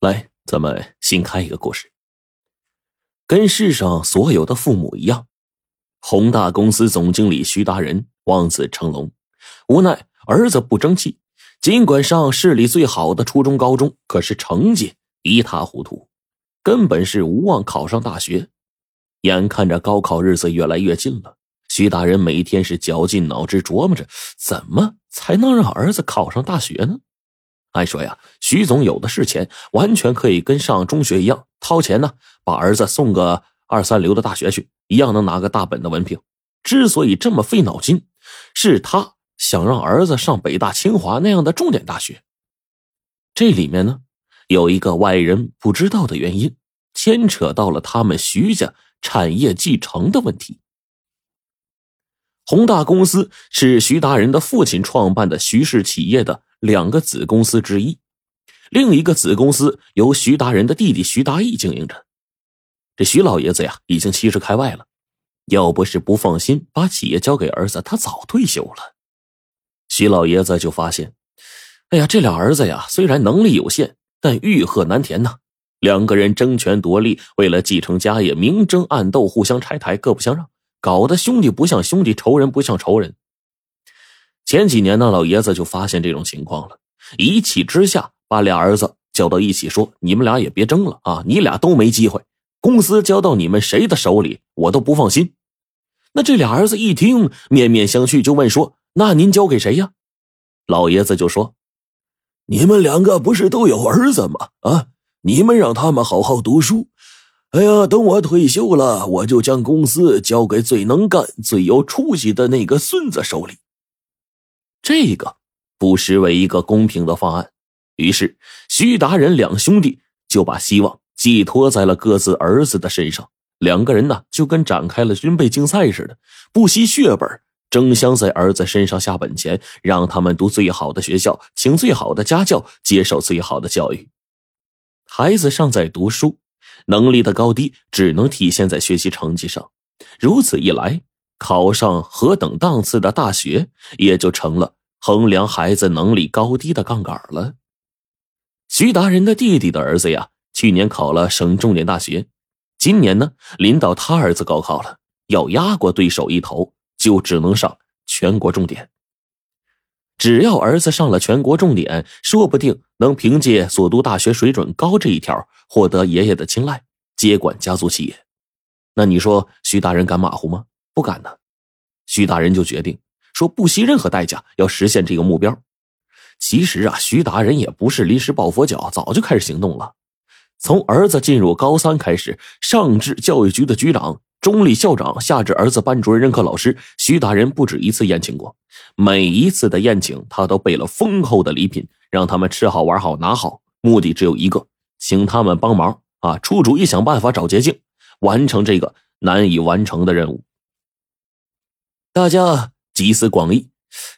来，咱们新开一个故事。跟世上所有的父母一样，宏大公司总经理徐达人望子成龙，无奈儿子不争气，尽管上市里最好的初中、高中，可是成绩一塌糊涂，根本是无望考上大学。眼看着高考日子越来越近了，徐达人每天是绞尽脑汁琢磨着，怎么才能让儿子考上大学呢？按说呀，徐总有的是钱，完全可以跟上中学一样掏钱呢，把儿子送个二三流的大学去，一样能拿个大本的文凭。之所以这么费脑筋，是他想让儿子上北大、清华那样的重点大学。这里面呢，有一个外人不知道的原因，牵扯到了他们徐家产业继承的问题。宏大公司是徐达人的父亲创办的徐氏企业的。两个子公司之一，另一个子公司由徐达人的弟弟徐达义经营着。这徐老爷子呀，已经七十开外了，要不是不放心把企业交给儿子，他早退休了。徐老爷子就发现，哎呀，这俩儿子呀，虽然能力有限，但欲壑难填呐。两个人争权夺利，为了继承家业，明争暗斗，互相拆台，各不相让，搞得兄弟不像兄弟，仇人不像仇人。前几年呢，老爷子就发现这种情况了，一气之下把俩儿子叫到一起说：“你们俩也别争了啊，你俩都没机会。公司交到你们谁的手里，我都不放心。”那这俩儿子一听，面面相觑，就问说：“那您交给谁呀？”老爷子就说：“你们两个不是都有儿子吗？啊，你们让他们好好读书。哎呀，等我退休了，我就将公司交给最能干、最有出息的那个孙子手里。”这个不失为一个公平的方案，于是徐达人两兄弟就把希望寄托在了各自儿子的身上。两个人呢，就跟展开了军备竞赛似的，不惜血本，争相在儿子身上下本钱，让他们读最好的学校，请最好的家教，接受最好的教育。孩子尚在读书，能力的高低只能体现在学习成绩上。如此一来。考上何等档次的大学，也就成了衡量孩子能力高低的杠杆了。徐达人的弟弟的儿子呀，去年考了省重点大学，今年呢，临到他儿子高考了，要压过对手一头，就只能上全国重点。只要儿子上了全国重点，说不定能凭借所读大学水准高这一条，获得爷爷的青睐，接管家族企业。那你说徐达人敢马虎吗？不敢呢，徐大人就决定说不惜任何代价要实现这个目标。其实啊，徐达人也不是临时抱佛脚，早就开始行动了。从儿子进入高三开始，上至教育局的局长、中立校长，下至儿子班主任、任课老师，徐达人不止一次宴请过。每一次的宴请，他都备了丰厚的礼品，让他们吃好玩好拿好，目的只有一个，请他们帮忙啊，出主意、想办法、找捷径，完成这个难以完成的任务。大家集思广益，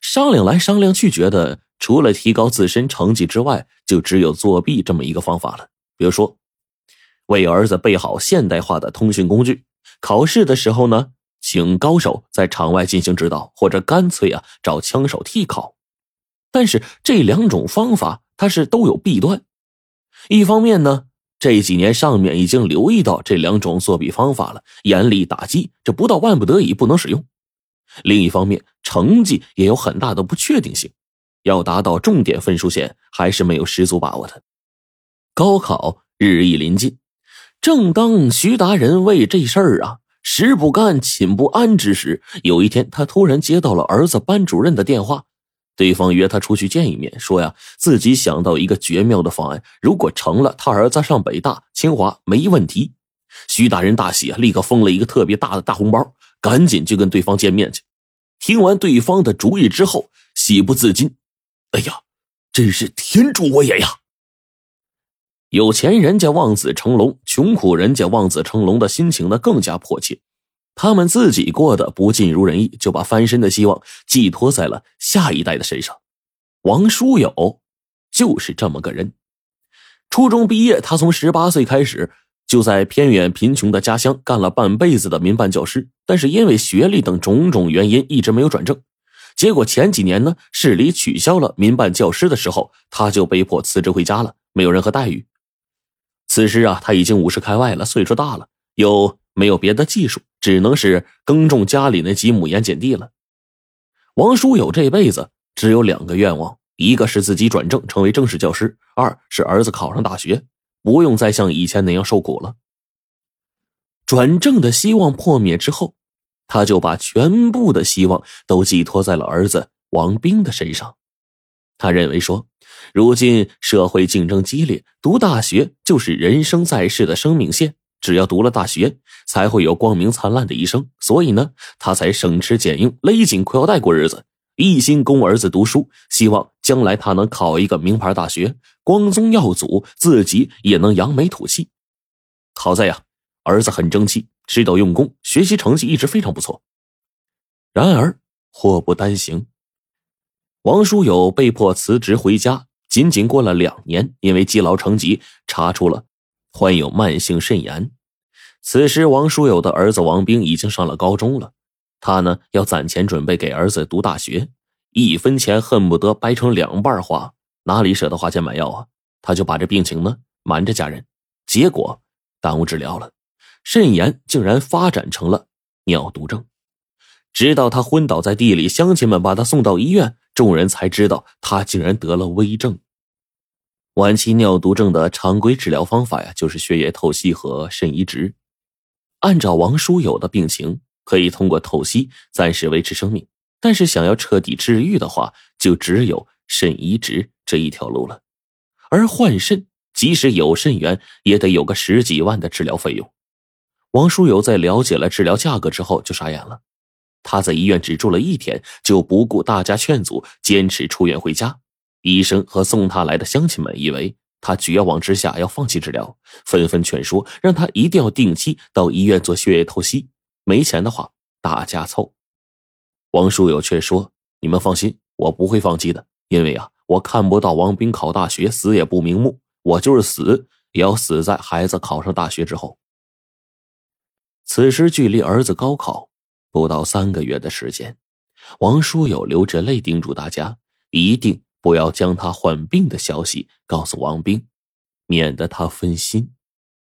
商量来商量去，觉得除了提高自身成绩之外，就只有作弊这么一个方法了。比如说，为儿子备好现代化的通讯工具，考试的时候呢，请高手在场外进行指导，或者干脆啊找枪手替考。但是这两种方法它是都有弊端。一方面呢，这几年上面已经留意到这两种作弊方法了，严厉打击，这不到万不得已不能使用。另一方面，成绩也有很大的不确定性，要达到重点分数线还是没有十足把握的。高考日益临近，正当徐达人为这事儿啊食不甘寝不安之时，有一天他突然接到了儿子班主任的电话，对方约他出去见一面，说呀自己想到一个绝妙的方案，如果成了，他儿子上北大清华没问题。徐大人大喜啊，立刻封了一个特别大的大红包。赶紧就跟对方见面去。听完对方的主意之后，喜不自禁：“哎呀，真是天助我也呀！”有钱人家望子成龙，穷苦人家望子成龙的心情呢更加迫切。他们自己过得不尽如人意，就把翻身的希望寄托在了下一代的身上。王书友就是这么个人。初中毕业，他从十八岁开始。就在偏远贫穷的家乡干了半辈子的民办教师，但是因为学历等种种原因，一直没有转正。结果前几年呢，市里取消了民办教师的时候，他就被迫辞职回家了，没有任何待遇。此时啊，他已经五十开外了，岁数大了，又没有别的技术，只能是耕种家里那几亩盐碱地了。王书友这辈子只有两个愿望：一个是自己转正成为正式教师；二是儿子考上大学，不用再像以前那样受苦了。转正的希望破灭之后，他就把全部的希望都寄托在了儿子王兵的身上。他认为说，如今社会竞争激烈，读大学就是人生在世的生命线。只要读了大学，才会有光明灿烂的一生。所以呢，他才省吃俭用，勒紧裤腰带过日子，一心供儿子读书，希望将来他能考一个名牌大学，光宗耀祖，自己也能扬眉吐气。好在呀，儿子很争气，知道用功，学习成绩一直非常不错。然而祸不单行。王书友被迫辞职回家，仅仅过了两年，因为积劳成疾，查出了患有慢性肾炎。此时，王书友的儿子王兵已经上了高中了，他呢要攒钱准备给儿子读大学，一分钱恨不得掰成两半花，哪里舍得花钱买药啊？他就把这病情呢瞒着家人，结果耽误治疗了，肾炎竟然发展成了尿毒症。直到他昏倒在地里，乡亲们把他送到医院，众人才知道他竟然得了危症。晚期尿毒症的常规治疗方法呀，就是血液透析和肾移植。按照王书友的病情，可以通过透析暂时维持生命，但是想要彻底治愈的话，就只有肾移植这一条路了。而换肾，即使有肾源，也得有个十几万的治疗费用。王书友在了解了治疗价格之后，就傻眼了。他在医院只住了一天，就不顾大家劝阻，坚持出院回家。医生和送他来的乡亲们以为他绝望之下要放弃治疗，纷纷劝说让他一定要定期到医院做血液透析。没钱的话，大家凑。王书友却说：“你们放心，我不会放弃的，因为啊，我看不到王兵考大学，死也不瞑目。我就是死，也要死在孩子考上大学之后。”此时距离儿子高考。不到三个月的时间，王书友流着泪叮嘱大家，一定不要将他患病的消息告诉王兵，免得他分心。